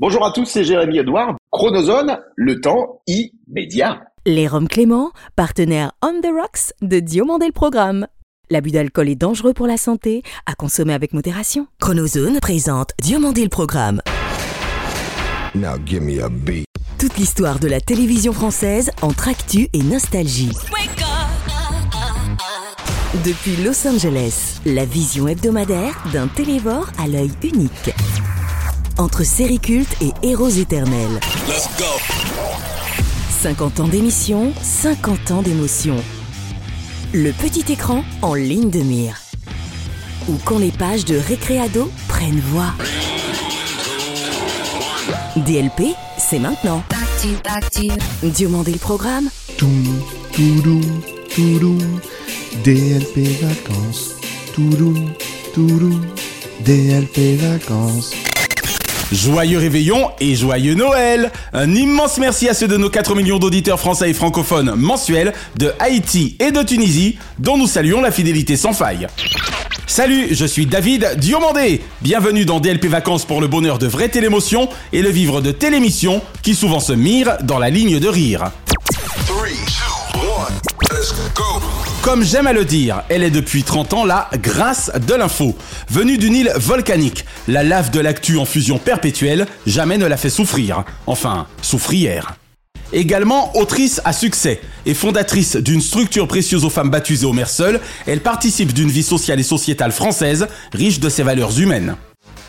Bonjour à tous, c'est Jérémy Edouard. Chronozone, le temps immédiat. Les Roms Clément, partenaire On the Rocks de Diomandé le Programme. L'abus d'alcool est dangereux pour la santé, à consommer avec modération. Chronozone présente Diomandé le Programme. Now give me a beat. Toute l'histoire de la télévision française entre actu et nostalgie. Depuis Los Angeles, la vision hebdomadaire d'un télévore à l'œil unique. Entre séries cultes et héros éternels. 50 ans d'émission, 50 ans d'émotion. Le petit écran en ligne de mire. Ou quand les pages de Récréado prennent voix. DLP, c'est maintenant. Diomandé le programme. Toum, toudou, toudou, DLP vacances. Toudou, toudou, DLP vacances. Joyeux réveillon et joyeux Noël Un immense merci à ceux de nos 4 millions d'auditeurs français et francophones mensuels de Haïti et de Tunisie, dont nous saluons la fidélité sans faille. Salut, je suis David Diomandé. Bienvenue dans DLP Vacances pour le bonheur de vraie télémotion et le vivre de télémission qui souvent se mire dans la ligne de rire. Comme j'aime à le dire, elle est depuis 30 ans la grâce de l'info. Venue d'une île volcanique, la lave de l'actu en fusion perpétuelle jamais ne la fait souffrir. Enfin, souffrière. Également autrice à succès et fondatrice d'une structure précieuse aux femmes battues et aux mères seules, elle participe d'une vie sociale et sociétale française riche de ses valeurs humaines.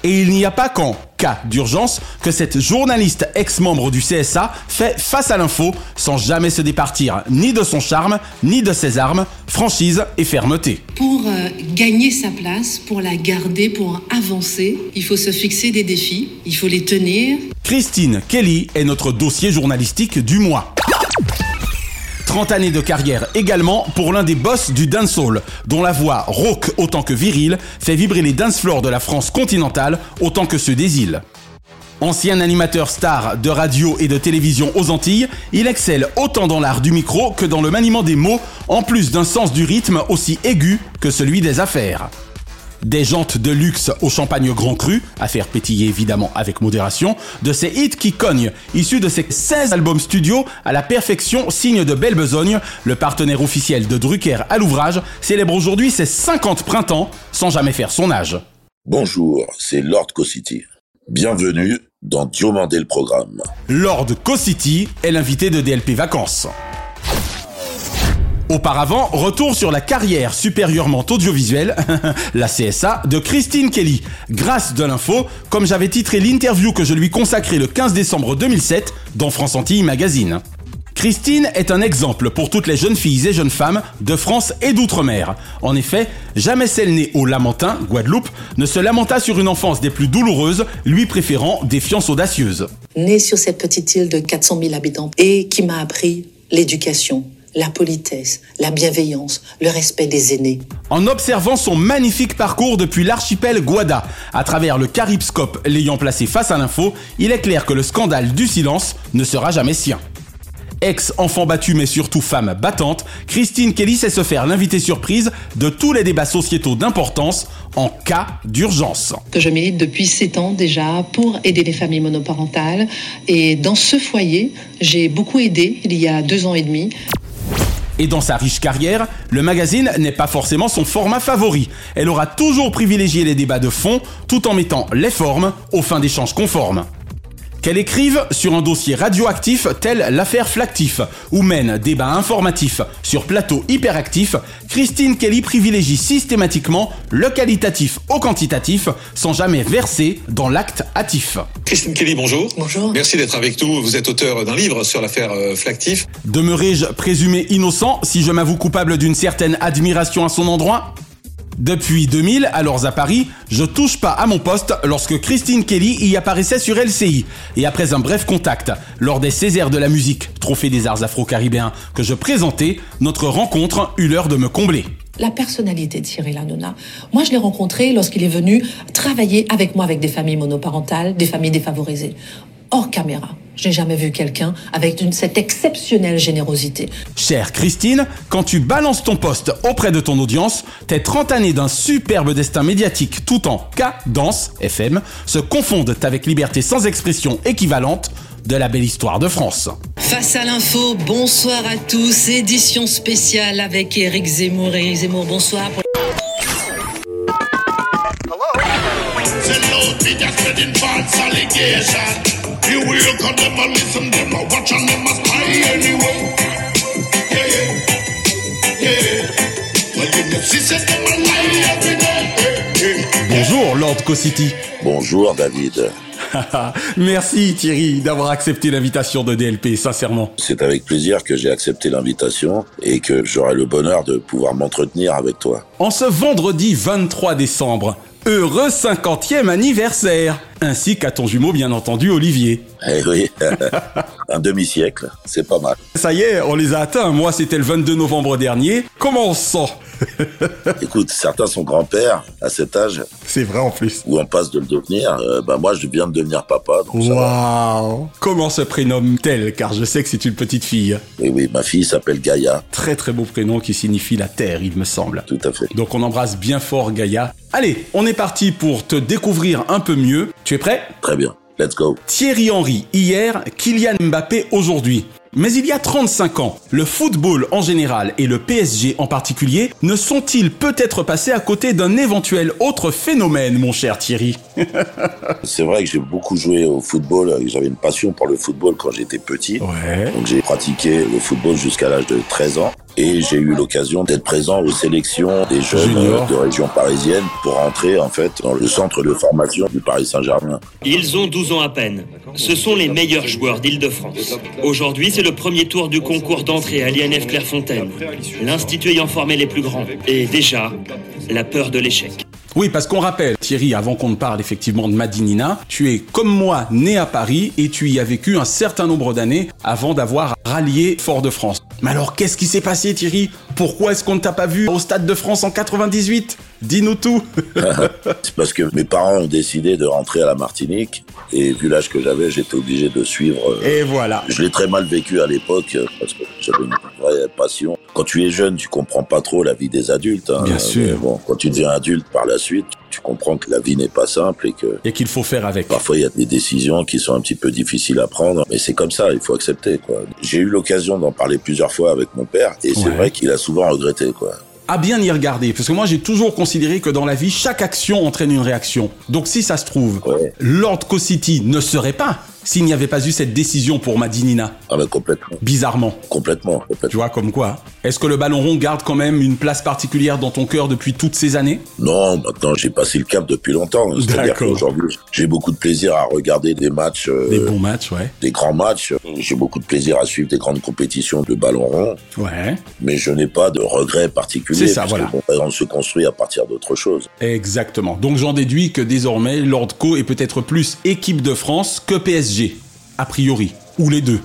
Et il n'y a pas qu'en cas d'urgence que cette journaliste ex-membre du CSA fait face à l'info sans jamais se départir ni de son charme, ni de ses armes, franchise et fermeté. Pour euh, gagner sa place, pour la garder, pour avancer, il faut se fixer des défis, il faut les tenir. Christine Kelly est notre dossier journalistique du mois. 30 années de carrière également pour l'un des boss du dancehall, dont la voix rauque autant que virile fait vibrer les dance floors de la France continentale autant que ceux des îles. Ancien animateur star de radio et de télévision aux Antilles, il excelle autant dans l'art du micro que dans le maniement des mots, en plus d'un sens du rythme aussi aigu que celui des affaires. Des jantes de luxe au champagne grand cru, à faire pétiller évidemment avec modération, de ces hits qui cognent, issus de ses 16 albums studio à la perfection, signe de belle besogne, le partenaire officiel de Drucker à l'ouvrage célèbre aujourd'hui ses 50 printemps sans jamais faire son âge. Bonjour, c'est Lord Co-City. Bienvenue dans Diomandé le programme. Lord Co-City est l'invité de DLP Vacances. Auparavant, retour sur la carrière supérieurement audiovisuelle, la CSA, de Christine Kelly. Grâce de l'info, comme j'avais titré l'interview que je lui consacrais le 15 décembre 2007 dans France Antilles Magazine. Christine est un exemple pour toutes les jeunes filles et jeunes femmes de France et d'outre-mer. En effet, jamais celle née au Lamentin, Guadeloupe, ne se lamenta sur une enfance des plus douloureuses, lui préférant des fiances audacieuses. Née sur cette petite île de 400 000 habitants et qui m'a appris l'éducation, la politesse, la bienveillance, le respect des aînés. En observant son magnifique parcours depuis l'archipel Guada, à travers le Caribscope l'ayant placé face à l'info, il est clair que le scandale du silence ne sera jamais sien. Ex-enfant battu mais surtout femme battante, Christine Kelly sait se faire l'invité surprise de tous les débats sociétaux d'importance en cas d'urgence. Que je milite depuis 7 ans déjà pour aider les familles monoparentales. Et dans ce foyer, j'ai beaucoup aidé il y a deux ans et demi. Et dans sa riche carrière, le magazine n'est pas forcément son format favori. Elle aura toujours privilégié les débats de fond tout en mettant les formes aux fins d'échanges conformes. Qu'elle écrive sur un dossier radioactif tel l'affaire Flactif, ou mène débat informatif sur plateau hyperactif, Christine Kelly privilégie systématiquement le qualitatif au quantitatif sans jamais verser dans l'acte hâtif. Christine Kelly, bonjour. Bonjour. Merci d'être avec nous. Vous êtes auteur d'un livre sur l'affaire euh, Flactif. Demeuré-je présumé innocent si je m'avoue coupable d'une certaine admiration à son endroit? Depuis 2000, alors à Paris, je touche pas à mon poste lorsque Christine Kelly y apparaissait sur LCI. Et après un bref contact, lors des Césaires de la musique, trophée des arts afro-caribéens, que je présentais, notre rencontre eut l'heure de me combler. La personnalité de Cyril Hanouna. Moi, je l'ai rencontré lorsqu'il est venu travailler avec moi avec des familles monoparentales, des familles défavorisées. Hors caméra. J'ai jamais vu quelqu'un avec une, cette exceptionnelle générosité. Chère Christine, quand tu balances ton poste auprès de ton audience, tes 30 années d'un superbe destin médiatique tout en cadence FM se confondent avec liberté sans expression équivalente de la belle histoire de France. Face à l'info, bonsoir à tous. Édition spéciale avec Eric Zemmour. Eric Zemmour, bonsoir. Bonjour Lord Co-City. Bonjour David. Merci Thierry d'avoir accepté l'invitation de DLP, sincèrement. C'est avec plaisir que j'ai accepté l'invitation et que j'aurai le bonheur de pouvoir m'entretenir avec toi. En ce vendredi 23 décembre, heureux 50e anniversaire, ainsi qu'à ton jumeau bien entendu Olivier. Eh oui, un demi-siècle, c'est pas mal. Ça y est, on les a atteints. Moi, c'était le 22 novembre dernier. Comment on se sent? Écoute, certains sont grands-pères à cet âge C'est vrai en plus. où on passe de le devenir. Euh, bah moi, je viens de devenir papa. Waouh Comment se prénomme-t-elle? Car je sais que c'est une petite fille. Et oui, ma fille s'appelle Gaïa, Très très beau prénom qui signifie la terre, il me semble. tout à fait. Donc on embrasse bien fort Gaïa. Allez, on est parti pour te découvrir un peu mieux. Tu es prêt? Très bien, let's go. Thierry Henry hier, Kylian Mbappé aujourd'hui. Mais il y a 35 ans, le football en général et le PSG en particulier ne sont-ils peut-être passés à côté d'un éventuel autre phénomène, mon cher Thierry? C'est vrai que j'ai beaucoup joué au football, j'avais une passion pour le football quand j'étais petit. Ouais. Donc j'ai pratiqué le football jusqu'à l'âge de 13 ans et j'ai eu l'occasion d'être présent aux sélections des jeunes Junior. euh, de région parisienne pour entrer en fait dans le centre de formation du Paris Saint-Germain. Ils ont 12 ans à peine. Ce sont les meilleurs joueurs d'Île-de-France. Aujourd'hui, c'est le premier tour du concours d'entrée à l'INF Clairefontaine. L'Institut ayant formé les plus grands. Et déjà, la peur de l'échec. Oui, parce qu'on rappelle, Thierry, avant qu'on ne parle effectivement de Madinina, tu es comme moi né à Paris et tu y as vécu un certain nombre d'années avant d'avoir rallié Fort-de-France. Mais alors, qu'est-ce qui s'est passé, Thierry? Pourquoi est-ce qu'on ne t'a pas vu au Stade de France en 98 Dis-nous tout C'est parce que mes parents ont décidé de rentrer à la Martinique et vu l'âge que j'avais, j'étais obligé de suivre. euh, Et voilà. Je l'ai très mal vécu à l'époque euh, parce que j'avais une vraie passion. Quand tu es jeune, tu comprends pas trop la vie des adultes. hein. Bien sûr. Bon, quand tu deviens adulte par la suite, tu comprends que la vie n'est pas simple et que Et qu'il faut faire avec. parfois il y a des décisions qui sont un petit peu difficiles à prendre. Mais c'est comme ça, il faut accepter. quoi. J'ai eu l'occasion d'en parler plusieurs fois avec mon père et c'est vrai qu'il a souvent regretté. quoi. À bien y regarder, parce que moi j'ai toujours considéré que dans la vie, chaque action entraîne une réaction. Donc si ça se trouve, Ouais. Lord Co-City ne serait pas s'il n'y avait pas eu cette décision pour Madinina. Ah mais complètement, Bizarrement. complètement, Tu vois, comme quoi. Est-ce que le ballon rond garde quand même une place particulière dans ton cœur depuis toutes ces années? Non, maintenant j'ai passé le cap depuis longtemps. C'est-à-dire D'accord. qu'aujourd'hui, j'ai beaucoup de plaisir à regarder des matchs, euh, Des bons matchs, ouais. des grands matchs. J'ai beaucoup de plaisir à suivre des grandes compétitions de ballon rond, Ouais. mais je n'ai pas de regrets particuliers. C'est ça, parce que, voilà. on se construit à partir d'autre chose. Exactement. Donc j'en déduis que désormais, Lord Co est peut-être plus équipe de France que PSG. A priori. Ou les deux.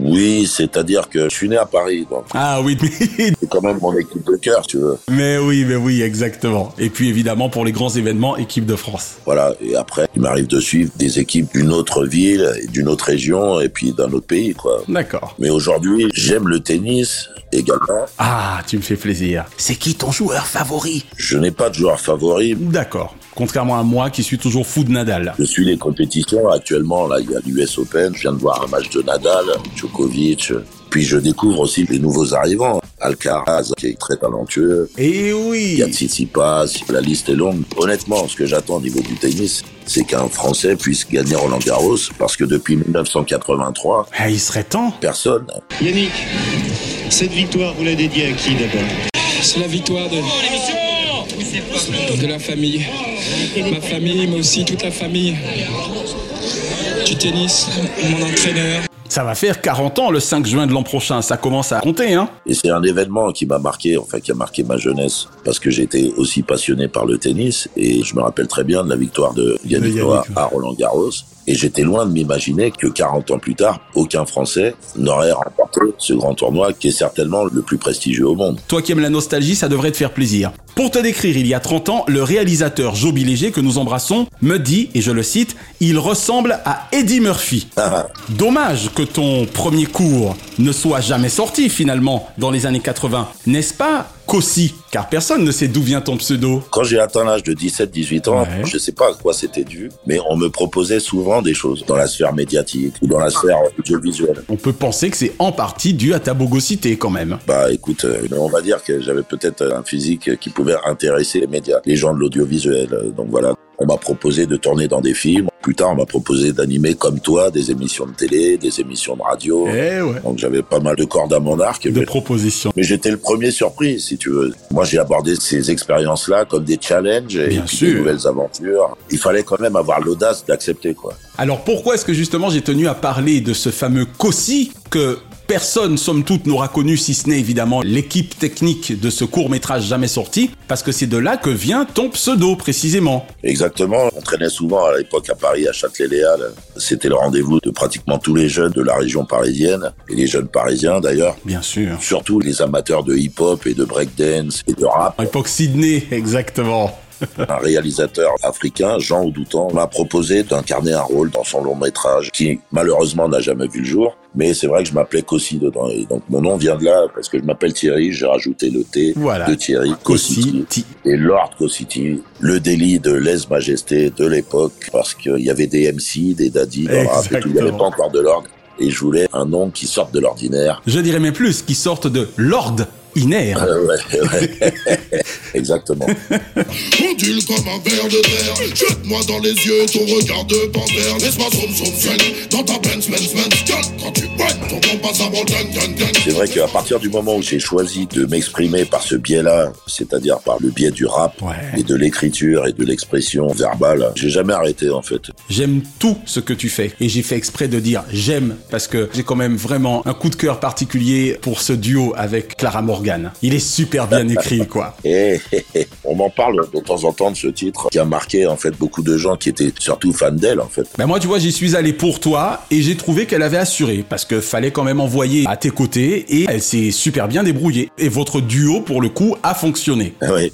Oui, c'est-à-dire que je suis né à Paris, donc Ah oui, mais, c'est quand même mon équipe de cœur, tu veux. mais oui, mais oui, exactement. Et puis évidemment pour les grands événements, équipe de France. Voilà. Et après, il m'arrive de suivre des équipes d'une autre ville, d'une autre région, et puis d'un autre pays, quoi. D'accord. Mais aujourd'hui, j'aime le tennis également. Ah, tu me fais plaisir. C'est qui ton joueur favori? Je n'ai pas de joueur favori. D'accord. Contrairement à moi qui suis toujours fou de Nadal. Je suis les compétitions. Actuellement, là, il y a l'US Open. Je viens de voir un match de Nadal, Djokovic. Puis je découvre aussi les nouveaux arrivants. Alcaraz, qui est très talentueux. Et oui Il y a Tsitsipas. La liste est longue. Honnêtement, ce que j'attends au niveau du tennis, c'est qu'un Français puisse gagner Roland Garros. Parce que depuis 1983, Ah, il serait temps. personne. Yannick, cette victoire, vous la dédiez à qui d'abord? C'est la victoire de, de la famille. Ma famille, mais aussi toute la famille du tennis, mon entraîneur. Ça va faire 40 ans le 5 juin de l'an prochain. Ça commence à compter, hein Et c'est un événement qui m'a marqué, enfin qui a marqué ma jeunesse, parce que j'étais aussi passionné par le tennis et je me rappelle très bien de la victoire de Yannick Noah à Roland Garros. Et j'étais loin de m'imaginer que 40 ans plus tard, aucun Français n'aurait remporté ce grand tournoi qui est certainement le plus prestigieux au monde. Toi qui aimes la nostalgie, ça devrait te faire plaisir. Pour te décrire, il y a 30 ans, le réalisateur Joe Léger, que nous embrassons, me dit, et je le cite, il ressemble à Eddie Murphy. Dommage que ton premier cours ne soit jamais sorti finalement dans les années 80, n'est-ce pas Cossi Car personne ne sait d'où vient ton pseudo. Quand j'ai atteint l'âge de 17-18 ans, je sais pas à quoi c'était dû, mais on me proposait souvent des choses dans la sphère médiatique ou dans la sphère audiovisuelle. On peut penser que c'est en partie dû à ta bogosité quand même. Bah écoute, euh, on va dire que j'avais peut-être un physique qui pouvait intéresser les médias, les gens de l'audiovisuel. Donc voilà, on m'a proposé de tourner dans des films. Plus tard, on m'a proposé d'animer comme toi des émissions de télé, des émissions de radio. Eh ouais. Donc j'avais pas mal de cordes à mon arc. De propositions. Mais j'étais le premier surpris, si tu veux. Moi, j'ai abordé ces expériences-là comme des challenges et Bien puis sûr. des nouvelles aventures. Il fallait quand même avoir l'audace d'accepter, quoi. Alors pourquoi est-ce que justement j'ai tenu à parler de ce fameux Cossi que personne, somme toute, n'aura connu, si ce n'est évidemment l'équipe technique de ce court métrage jamais sorti, parce que c'est de là que vient ton pseudo précisément. Exactement. On traînait souvent à l'époque à Paris, à Châtelet-Léal. C'était le rendez-vous de pratiquement tous les jeunes de la région parisienne et les jeunes parisiens d'ailleurs. Bien sûr. Surtout les amateurs de hip-hop et de breakdance et de rap. À l'époque Sydney, exactement. Un réalisateur africain, Jean Oudoutan, m'a proposé d'incarner un rôle dans son long métrage qui malheureusement n'a jamais vu le jour. Mais c'est vrai que je m'appelais Cossi dedans. Et donc mon nom vient de là parce que je m'appelle Thierry, j'ai rajouté le T Voilà. de Thierry, Cossiti. Et Lord Cossiti, le délit de lèse-majesté de l'époque parce qu'il y avait des MC, des daddies dans le. Il n'y avait pas encore de l'ordre. Et je voulais un nom qui sorte de l'ordinaire. Je dirais même plus, qui sortent de Lord Iner. Euh, ouais, ouais. Exactement. Ondule comme un verre de terre Jette-moi dans les yeux ton regard de panthère Laisse-moi soum soum swen Dans ta Benz Benz Benz Gal, Quand tu boites ton compas à mon gang gang gang C'est vrai qu'à partir du moment où j'ai choisi de m'exprimer par ce biais-là, c'est-à-dire par le biais du rap et de l'écriture et de l'expression verbale, j'ai jamais arrêté en fait. J'aime tout ce que tu fais. Et j'ai fait exprès de dire j'aime parce que j'ai quand même vraiment un coup de cœur particulier pour ce duo avec Clara Morgan. Il est super bien écrit, quoi. Et on m'en parle de temps en temps de ce titre qui a marqué en fait beaucoup de gens qui étaient surtout fans d'elle en fait. Ben moi, tu vois, j'y suis allé pour toi et j'ai trouvé qu'elle avait assuré parce que fallait quand même envoyer à tes côtés et elle s'est super bien débrouillée. Et votre duo, pour le coup, a fonctionné. Oui.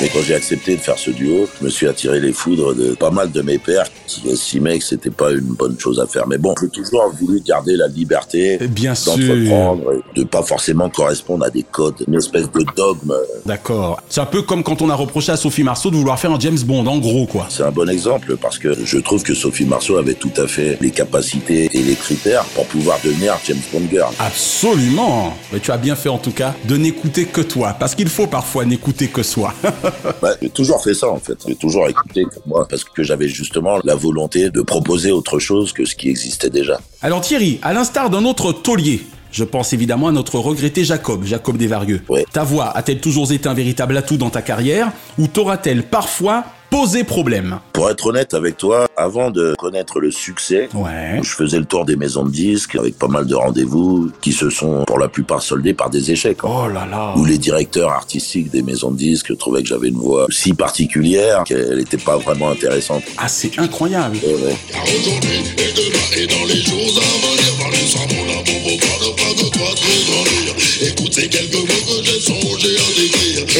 Mais quand j'ai accepté de faire ce duo, je me suis attiré les foudres de pas mal de mes pères qui estimaient que c'était pas une bonne chose à faire. Mais bon, j'ai toujours voulu garder la liberté d'entreprendre, de pas forcément correspondre à des codes, une espèce de dogme. D'accord. C'est un peu comme quand on a reproché à Sophie Marceau de vouloir faire un James Bond, en gros, quoi. C'est un bon exemple parce que je trouve que Sophie Marceau avait tout à fait les capacités et les critères pour pouvoir devenir James Bond girl. Absolument. Mais tu as bien fait en tout cas de n'écouter que toi, parce qu'il faut parfois n'écouter que soi. Bah, j'ai toujours fait ça en fait. J'ai toujours écouté moi parce que j'avais justement la volonté de proposer autre chose que ce qui existait déjà. Alors Thierry, à l'instar d'un autre taulier, je pense évidemment à notre regretté Jacob, Jacob Desvarieux. Ta voix a-t-elle toujours été un véritable atout dans ta carrière ou t'aura-t-elle parfois posé problème Pour être honnête avec toi, avant de connaître le succès, je faisais le tour des maisons de disques avec pas mal de rendez-vous qui se sont pour la plupart soldés par des échecs. Oh là là Où les directeurs artistiques des maisons de disques trouvaient que j'avais une voix si particulière qu'elle n'était pas vraiment intéressante. Ah, c'est incroyable Ouais, ouais. Car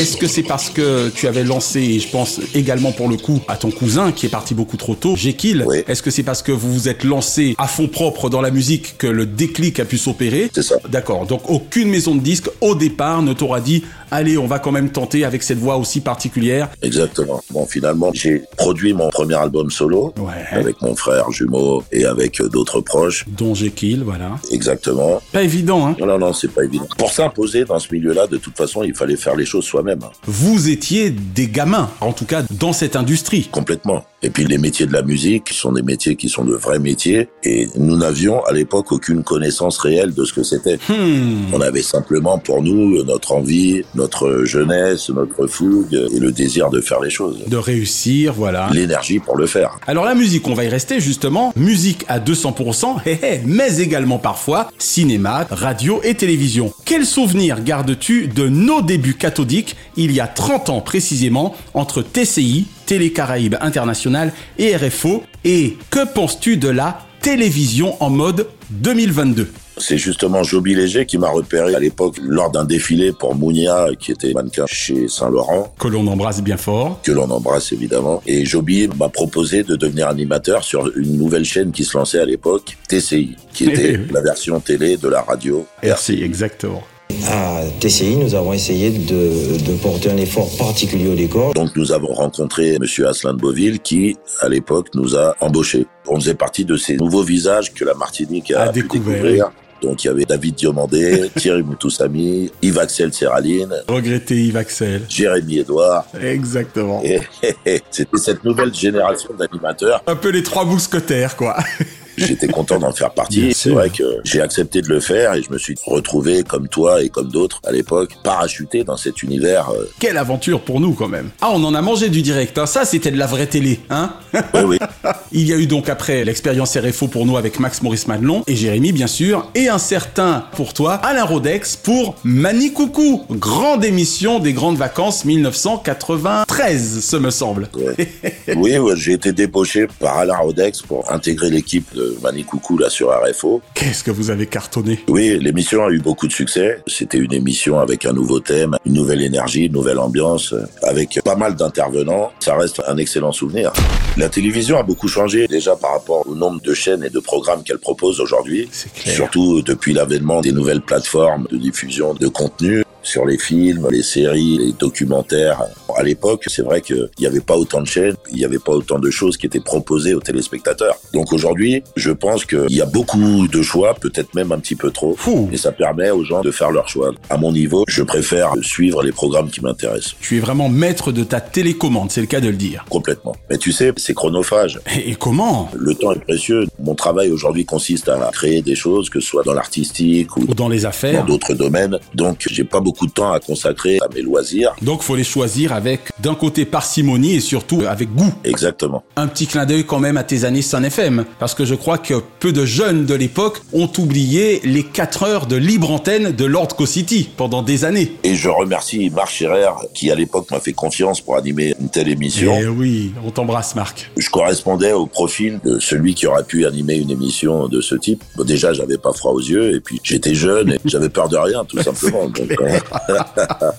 Est-ce que c'est parce que tu avais lancé, et je pense également pour le coup à ton cousin qui est parti beaucoup trop tôt, Jekyll Est-ce que c'est parce que vous vous êtes lancé à fond propre dans la musique que le déclic a pu s'opérer C'est ça. D'accord, donc aucune maison de disques au départ ne t'aura dit allez on va quand même tenter avec cette voix aussi particulière. Exactement. Bon, finalement, j'ai produit mon premier album solo avec mon frère jumeau et avec euh, d'autres proches. Dont Jekyll, voilà. Exactement. Pas évident, hein Non, non, c'est pas évident. Pour s'imposer dans ce milieu-là, de toute façon, il fallait faire les choses soi-même. même. Vous étiez des gamins, en tout cas dans cette industrie. Complètement. Et puis les métiers de la musique sont des métiers qui sont de vrais métiers et nous n'avions à l'époque aucune connaissance réelle de ce que c'était. Hmm. On avait simplement pour nous notre envie, notre jeunesse, notre fougue et le désir de faire les choses. De réussir, voilà. L'énergie pour le faire. Alors la musique, on va y rester justement, musique à 200%, hé hé, mais également parfois cinéma, radio et télévision. Quel souvenir gardes-tu de nos débuts cathodiques il y a 30 ans précisément entre TCI, Télé Caraïbes International et RFO Et que penses-tu de la télévision en mode 2022 c'est justement Joby Léger qui m'a repéré à l'époque lors d'un défilé pour Mounia, qui était mannequin chez Saint-Laurent. Que l'on embrasse bien fort. Que l'on embrasse évidemment. Et Joby m'a proposé de devenir animateur sur une nouvelle chaîne qui se lançait à l'époque, TCI, qui était la version télé de la radio. RCI, exactement. À TCI, nous avons essayé de, de, porter un effort particulier au décor. Donc nous avons rencontré Monsieur Aslan de Beauville qui, à l'époque, nous a embauchés. On faisait partie de ces nouveaux visages que la Martinique a, a pu découvert. découvrir. Donc il y avait David Diomandé, Thierry Moutoussamy, Yves Axel Serraline, Regretté Yves Axel, Jérémy Edouard. Exactement. C'était cette nouvelle génération d'animateurs. Un peu les trois mousquetaires, quoi. J'étais content d'en faire partie. C'est vrai que j'ai accepté de le faire et je me suis retrouvé comme toi et comme d'autres à l'époque, parachuté dans cet univers. Euh... Quelle aventure pour nous quand même. Ah, on en a mangé du direct. Hein. Ça, c'était de la vraie télé, hein Oui, oui. Il y a eu donc après l'expérience RFO pour nous avec Max Maurice Madelon et Jérémy bien sûr, et un certain pour toi Alain Rodex pour Mani Coucou, grande émission des grandes vacances 1993, ce me semble. Ouais. oui, ouais, j'ai été débauché par Alain Rodex pour intégrer l'équipe de Mani Coucou là sur RFO. Qu'est-ce que vous avez cartonné? Oui, l'émission a eu beaucoup de succès. C'était une émission avec un nouveau thème, une nouvelle énergie, une nouvelle ambiance, avec pas mal d'intervenants. Ça reste un excellent souvenir. La télévision a beaucoup changé déjà par rapport au nombre de chaînes et de programmes qu'elle propose aujourd'hui. Surtout depuis l'avènement des nouvelles plateformes de diffusion de contenu sur les films, les séries, les documentaires. À l'époque, c'est vrai qu'il n'y avait pas autant de chaînes, il n'y avait pas autant de choses qui étaient proposées aux téléspectateurs. Donc aujourd'hui, je pense qu'il y a beaucoup de choix, peut-être même un petit peu trop, Fou. et ça permet aux gens de faire leur choix. À mon niveau, je préfère suivre les programmes qui m'intéressent. Tu es vraiment maître de ta télécommande, c'est le cas de le dire. Complètement. Mais tu sais, c'est chronophage. Et, comment? Le temps est précieux. Mon travail aujourd'hui consiste à créer des choses, que ce soit dans l'artistique ou, ou dans les affaires, dans d'autres domaines. Donc, j'ai pas beaucoup de temps à consacrer à mes loisirs. Donc, faut les choisir avec d'un côté parcimonie et surtout avec goût. Exactement. Un petit clin d'œil quand même à tes années Sun FM, parce que je crois que peu de jeunes de l'époque ont oublié les 4 heures de libre antenne de Lord Co City pendant des années. Et je remercie Marc Scherer qui à l'époque m'a fait confiance pour animer une telle émission. Eh oui, on t'embrasse Marc. Je correspondais au profil de celui qui aurait pu animer une émission de ce type. Bon, déjà, j'avais pas froid aux yeux et puis j'étais jeune et j'avais peur de rien tout simplement. Donc.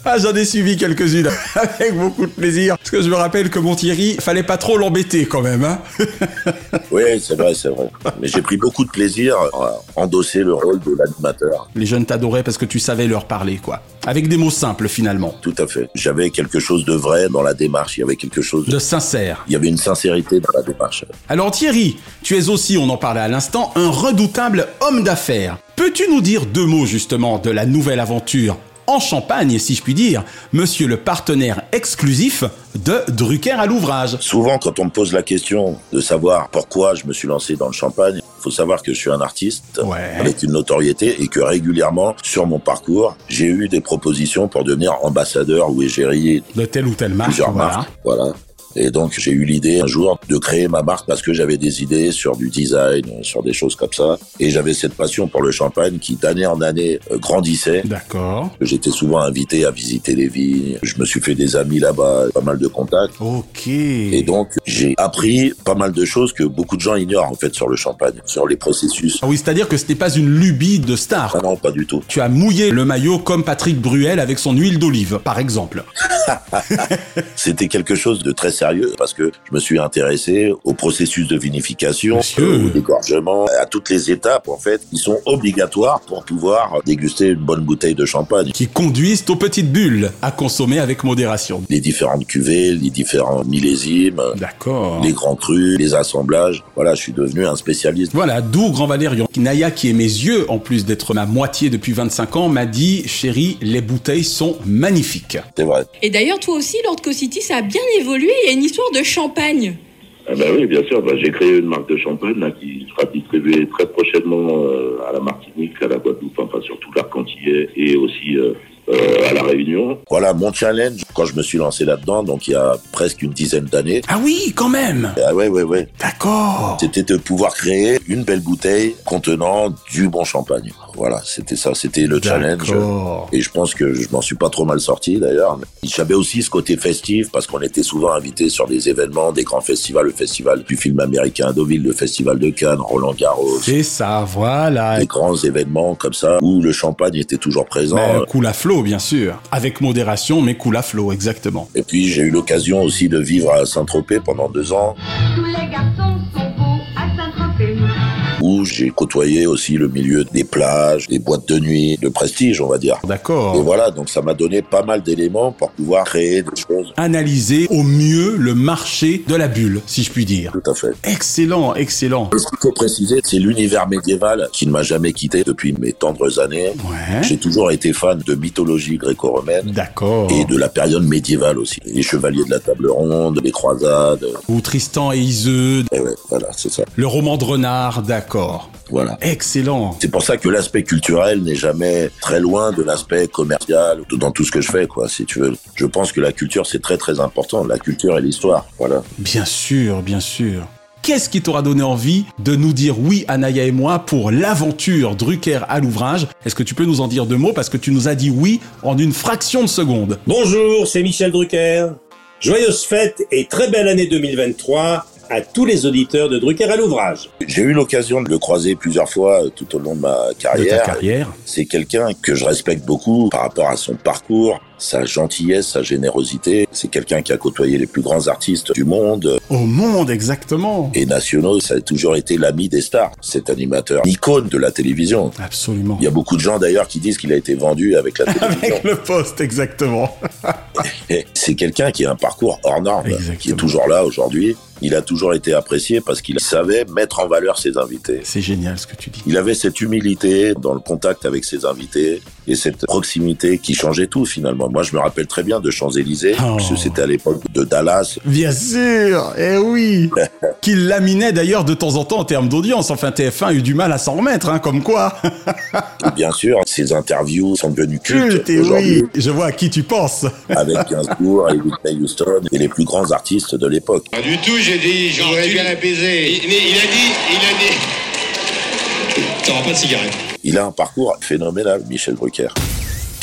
Ah, j'en ai suivi quelques-unes avec beaucoup de plaisir. Parce que je me rappelle que mon Thierry, fallait pas trop l'embêter quand même. Hein oui, c'est vrai, c'est vrai. Mais j'ai pris beaucoup de plaisir à endosser le rôle de l'animateur. Les jeunes t'adoraient parce que tu savais leur parler, quoi. Avec des mots simples finalement. Tout à fait. J'avais quelque chose de vrai dans la démarche. Il y avait quelque chose de, de sincère. Il y avait une sincérité dans la démarche. Alors Thierry, tu es aussi, on en parlait à l'instant, un redoutable homme d'affaires. Peux-tu nous dire deux mots justement de la nouvelle aventure en Champagne, si je puis dire, monsieur le partenaire exclusif de Drucker à l'ouvrage. Souvent, quand on me pose la question de savoir pourquoi je me suis lancé dans le Champagne, il faut savoir que je suis un artiste ouais. avec une notoriété et que régulièrement, sur mon parcours, j'ai eu des propositions pour devenir ambassadeur ou égérie de telle ou telle marque. Plusieurs voilà. marques. Voilà. Et donc j'ai eu l'idée un jour de créer ma marque parce que j'avais des idées sur du design, sur des choses comme ça. Et j'avais cette passion pour le champagne qui d'année en année euh, grandissait. D'accord. J'étais souvent invité à visiter les vignes. Je me suis fait des amis là-bas, pas mal de contacts. Ok. Et donc j'ai appris pas mal de choses que beaucoup de gens ignorent en fait sur le champagne, sur les processus. Ah oui, c'est-à-dire que n'est pas une lubie de star. Ah non, pas du tout. Tu as mouillé le maillot comme Patrick Bruel avec son huile d'olive, par exemple. C'était quelque chose de très sérieux parce que je me suis intéressé au processus de vinification, Monsieur. euh, au dégorgement, à toutes les étapes en fait, qui sont obligatoires pour pouvoir déguster une bonne bouteille de champagne. Qui conduisent aux petites bulles à consommer avec modération. Les différentes cuvées, les différents millésimes, D'accord. les grands crus, les assemblages. Voilà, je suis devenu un spécialiste. Voilà, d'où Grand Valérian. Naya, qui est mes yeux, en plus d'être ma moitié depuis 25 ans, m'a dit, chérie, les bouteilles sont magnifiques. C'est vrai. Et d'ailleurs, toi aussi, Lord City, ça a bien évolué. Il y a une histoire de champagne. Ah ben oui, bien sûr. Ben, j'ai créé une marque de champagne là, qui sera distribuée très prochainement euh, à la Martinique, à la Guadeloupe, enfin surtout l'Arc-Antillais et aussi euh, euh, à la Réunion. Voilà mon challenge quand je me suis lancé là-dedans, donc il y a presque une dizaine d'années. Ah oui, quand même Ah ouais, ouais, ouais. D'accord. C'était de pouvoir créer une belle bouteille contenant du bon champagne. Voilà, c'était ça, c'était le challenge. Et je pense que je m'en suis pas trop mal sorti d'ailleurs. J'avais aussi ce côté festif parce qu'on était souvent invités sur des événements, des grands festivals, le festival du film américain à Deauville, le festival de Cannes, Roland Garros. C'est ça, voilà. Des grands événements comme ça où le champagne était toujours présent. Mais coule à flot, bien sûr. Avec modération, mais coule à flot, exactement. Et puis j'ai eu l'occasion aussi de vivre à Saint-Tropez pendant deux ans. Tous les garçons où j'ai côtoyé aussi le milieu des plages, des boîtes de nuit, de prestige, on va dire. D'accord. Et voilà, donc ça m'a donné pas mal d'éléments pour pouvoir créer des choses. Analyser au mieux le marché de la bulle, si je puis dire. Tout à fait. Excellent, excellent. Et ce qu'il faut préciser, c'est l'univers médiéval qui ne m'a jamais quitté depuis mes tendres années. Ouais. J'ai toujours été fan de mythologie gréco-romaine. D'accord. Et de la période médiévale aussi. Les chevaliers de la table ronde, les croisades. Ou Tristan et Iseud. Et ouais, voilà, c'est ça. Le roman de renard, d'accord. Voilà. Excellent. C'est pour ça que l'aspect culturel n'est jamais très loin de l'aspect commercial dans tout ce que je fais, quoi, si tu veux. Je pense que la culture, c'est très très important. La culture et l'histoire, voilà. Bien sûr, bien sûr. Qu'est-ce qui t'aura donné envie de nous dire oui, Anaya et moi, pour l'aventure Drucker à l'ouvrage? Est-ce que tu peux nous en dire deux mots? Parce que tu nous as dit oui en une fraction de seconde. Bonjour, c'est Michel Drucker. Joyeuse fête et très belle année 2023 à tous les auditeurs de Drucker à l'ouvrage. J'ai eu l'occasion de le croiser plusieurs fois tout au long de ma carrière. De carrière. C'est quelqu'un que je respecte beaucoup par rapport à son parcours, sa gentillesse, sa générosité. C'est quelqu'un qui a côtoyé les plus grands artistes du monde Au monde, exactement. et nationaux. Ça a toujours été l'ami des stars. Cet animateur, icône de la télévision. Absolument. Il y a beaucoup de gens d'ailleurs qui disent qu'il a été vendu avec la télévision. Avec le poste, exactement. Et C'est quelqu'un qui a un parcours hors norme, qui est toujours là aujourd'hui. Il a toujours été apprécié parce qu'il savait mettre en valeur ses invités. C'est génial ce que tu dis. Il avait cette humilité dans le contact avec ses invités et cette proximité qui changeait tout finalement. Moi, je me rappelle très bien de Champs-Élysées, Oh. parce que c'était à l'époque de Dallas. Bien sûr, eh oui. Qu'il laminait d'ailleurs de temps en temps en termes d'audience. Enfin, TF1 a eu du mal à s'en remettre, hein, comme quoi. Bien sûr, ses interviews sont devenues cultes aujourd'hui. oui. Je vois à qui tu penses. Avec Gainsbourg et Whitney Houston et les plus grands artistes de l'époque. Pas du tout, j'ai dit, je voudrais bien la baiser. Mais il a dit, il a dit. T'auras pas de cigarette. Il a un parcours phénoménal, Michel Drucker.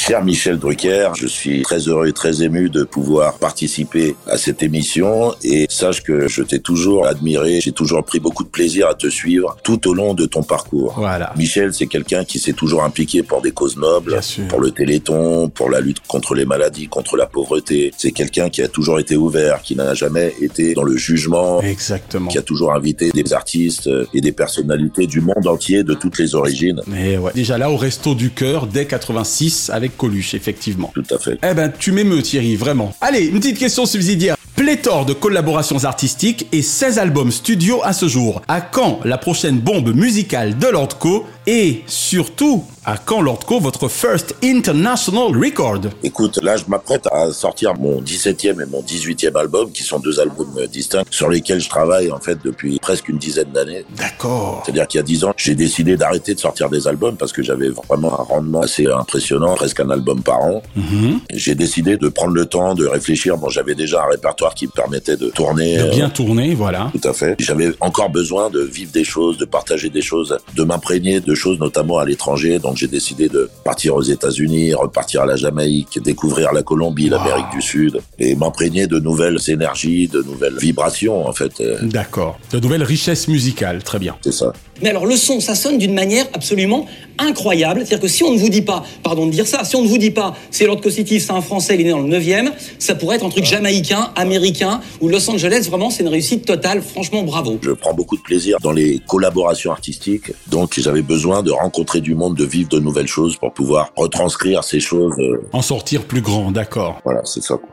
Cher Michel Drucker, je suis très heureux et très ému de pouvoir participer à cette émission et sache que je t'ai toujours admiré, j'ai toujours pris beaucoup de plaisir à te suivre tout au long de ton parcours. Voilà. Michel, c'est quelqu'un qui s'est toujours impliqué pour des causes nobles, pour le Téléthon, pour la lutte contre les maladies, contre la pauvreté. C'est quelqu'un qui a toujours été ouvert, qui n'a jamais été dans le jugement, Exactement. qui a toujours invité des artistes et des personnalités du monde entier, de toutes les origines. Mais ouais. Déjà là, au Resto du Cœur, dès 86, avec Coluche, effectivement. Tout à fait. Eh ben, tu m'émeus, Thierry, vraiment. Allez, une petite question subsidiaire. Pléthore de collaborations artistiques et 16 albums studio à ce jour. À quand la prochaine bombe musicale de Lordco Et surtout, à quand Lordco votre first international record Écoute, là, je m'apprête à sortir mon 17e et mon 18e album, qui sont deux albums euh, distincts, sur lesquels je travaille, en fait, depuis presque une dizaine d'années. D'accord. C'est-à-dire qu'il y a dix ans, j'ai décidé d'arrêter de sortir des albums parce que j'avais vraiment un rendement assez impressionnant, presque un album par an. Mhm. J'ai décidé de prendre le temps, de réfléchir. Bon, j'avais déjà un répertoire qui me permettait de tourner. De euh, bien tourner, voilà. tout à fait. J'avais encore besoin de vivre des choses, de partager des choses, de m'imprégner de choses, notamment à l'étranger. Donc j'ai décidé de partir aux États-Unis, repartir à la Jamaïque, découvrir la Colombie, l'Amérique du Sud, et m'imprégner de nouvelles énergies, de nouvelles vibrations, en fait. D'accord. De nouvelles richesses musicales, très bien. C'est ça. Mais alors le son, ça sonne d'une manière absolument incroyable. C'est-à-dire que si on ne vous dit pas, pardon de dire ça, si on ne vous dit pas, c'est Lord Cosity, c'est un Français, il est né dans le 9e, ça pourrait être un truc jamaïcain, américain, ou Los Angeles, vraiment, c'est une réussite totale. Franchement, bravo. Je prends beaucoup de plaisir dans les collaborations artistiques, donc j'avais besoin de rencontrer du monde, de vivre de nouvelles choses pour pouvoir retranscrire ces choses. euh, En sortir plus grand, d'accord. Voilà, c'est ça. quoi.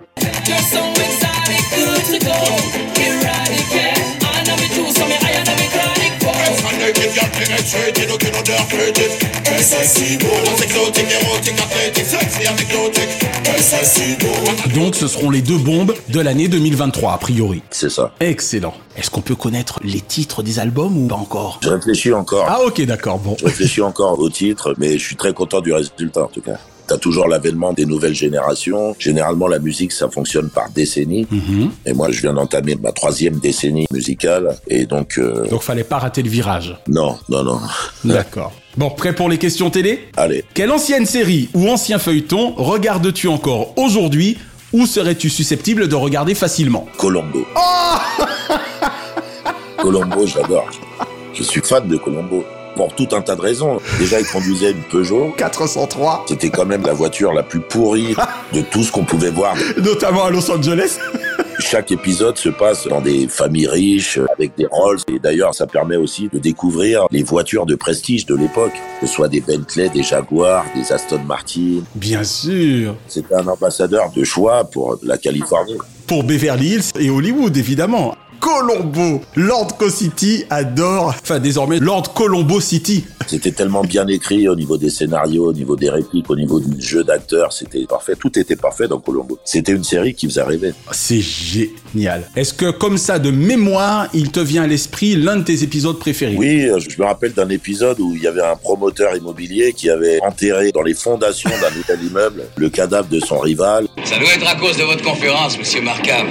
Donc ce seront les deux bombes de l'année 2023 a priori. C'est ça. Excellent. Est-ce qu'on peut connaître les titres des albums ou pas encore? Je réfléchis encore. Ah ok d'accord, bon. Je réfléchis encore au titre, mais je suis très content du résultat en tout cas. T'as toujours l'avènement des nouvelles générations. Généralement, la musique, ça fonctionne par décennies. Mhm. Et moi, je viens d'entamer ma troisième décennie musicale. Et donc... euh, Donc fallait pas rater le virage. Non, non, non. D'accord. Bon, prêt pour les questions télé? Allez. Quelle ancienne série ou ancien feuilleton regardes-tu encore aujourd'hui? Ou serais-tu susceptible de regarder facilement? Colombo. Oh Colombo, j'adore. Je suis fan de Colombo. Pour tout un tas de raisons. Déjà, il conduisait une Peugeot. 403. C'était quand même la voiture la plus pourrie de tout ce qu'on pouvait voir. Notamment à Los Angeles. Chaque épisode se passe dans des familles riches, avec des Rolls. Et d'ailleurs, ça permet aussi de découvrir les voitures de prestige de l'époque. Que ce soit des Bentley, des Jaguars, des Aston Martin. Bien sûr. C'était un ambassadeur de choix pour la Californie. Pour Beverly Hills et Hollywood, évidemment. Colombo. Lord Co-City adore, enfin désormais Lord Colombo City. C'était tellement bien écrit au niveau des scénarios, au niveau des répliques, au niveau du jeu d'acteurs. C'était parfait. Tout était parfait dans Colombo. C'était une série qui faisait rêver. C'est génial. Est-ce que comme ça, de mémoire, il te vient à l'esprit l'un de tes épisodes préférés? Oui, euh, je me rappelle d'un épisode où il y avait un promoteur immobilier qui avait enterré dans les fondations d'un nouvel immeuble le cadavre de son rival. Ça doit être à cause de votre conférence, monsieur Markham.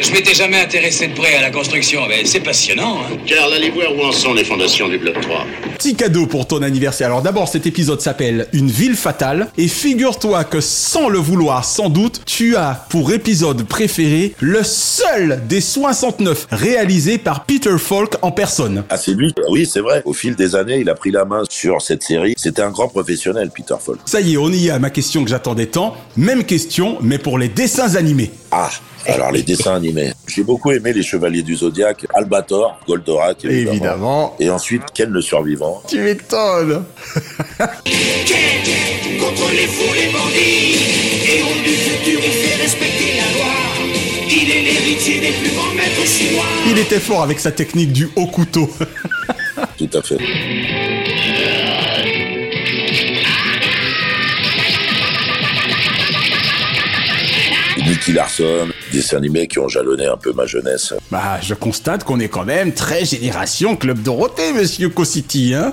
Je m'étais jamais intéressé de près à la construction, mais c'est passionnant. Hein. Karl, allez voir où en sont les fondations du bloc 3. Petit cadeau pour ton anniversaire. Alors d'abord, cet épisode s'appelle Une ville fatale. Et figure-toi que sans le vouloir, sans doute, tu as pour épisode préféré le seul des 69 réalisé par Peter Falk en personne. Ah, c'est lui Oui, c'est vrai. Au fil des années, il a pris la main sur cette série. C'était un grand professionnel, Peter Falk. Ça y est, on y est à ma question que j'attendais tant. Même question, mais pour les dessins animés. Ah alors les dessins animés. J'ai beaucoup aimé les Chevaliers du Zodiaque, Albator, Goldorak évidemment. Évidemment. Et ensuite Ken le Survivant. Tu m'étonnes. Contre les fous, les bandits, héros du futur, il fait respecter la loi. Il est l'héritier des plus grands maîtres chinois. Il était fort avec sa technique du haut couteau. Tout à fait. Nicky Larson, dessins animés qui ont jalonné un peu ma jeunesse. Bah, je constate qu'on est quand même très génération Club Dorothée, monsieur Cosity, hein